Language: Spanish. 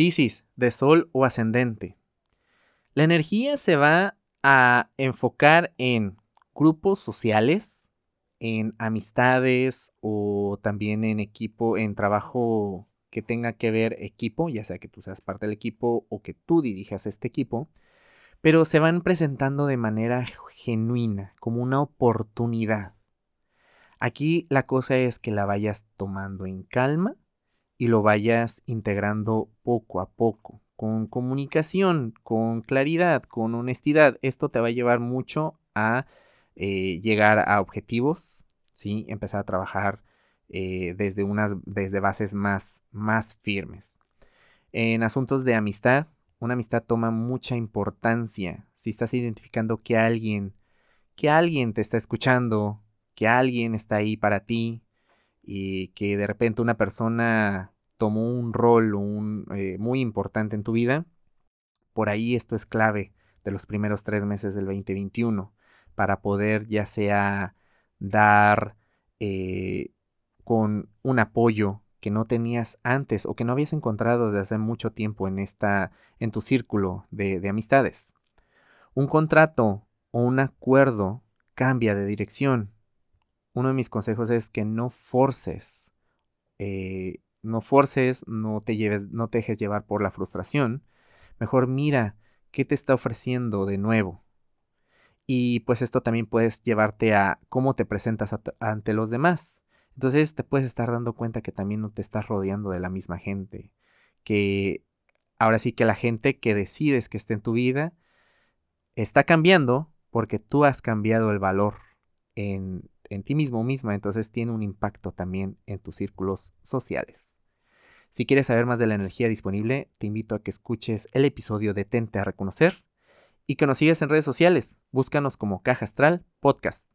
Piscis, de Sol o ascendente. La energía se va a enfocar en grupos sociales, en amistades o también en equipo, en trabajo que tenga que ver equipo, ya sea que tú seas parte del equipo o que tú dirijas este equipo, pero se van presentando de manera genuina, como una oportunidad. Aquí la cosa es que la vayas tomando en calma y lo vayas integrando poco a poco, con comunicación, con claridad, con honestidad. Esto te va a llevar mucho a eh, llegar a objetivos, ¿sí? empezar a trabajar eh, desde, unas, desde bases más, más firmes. En asuntos de amistad, una amistad toma mucha importancia. Si estás identificando que alguien, que alguien te está escuchando, que alguien está ahí para ti y que de repente una persona tomó un rol eh, muy importante en tu vida, por ahí esto es clave de los primeros tres meses del 2021 para poder ya sea dar eh, con un apoyo que no tenías antes o que no habías encontrado desde hace mucho tiempo en tu círculo de, amistades. Un contrato o un acuerdo cambia de dirección. Uno de mis consejos es que no forces, eh, no forces, no te lleves, no te dejes llevar por la frustración. Mejor mira qué te está ofreciendo de nuevo. Y pues esto también puedes llevarte a cómo te presentas ante los demás. Entonces te puedes estar dando cuenta que también no te estás rodeando de la misma gente. Que ahora sí que la gente que decides que esté en tu vida está cambiando porque tú has cambiado el valor en, en ti mismo misma. Entonces tiene un impacto también en tus círculos sociales. Si quieres saber más de la energía disponible, te invito a que escuches el episodio de Tente a Reconocer y que nos sigas en redes sociales. Búscanos como Caja Astral Podcast.